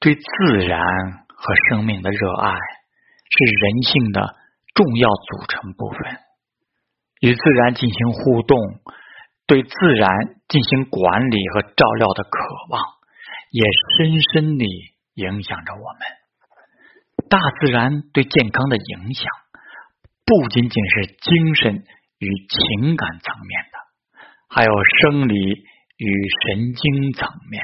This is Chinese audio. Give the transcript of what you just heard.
对自然和生命的热爱是人性的重要组成部分。与自然进行互动，对自然进行管理和照料的渴望，也深深地影响着我们。大自然对健康的影响，不仅仅是精神与情感层面的，还有生理与神经层面。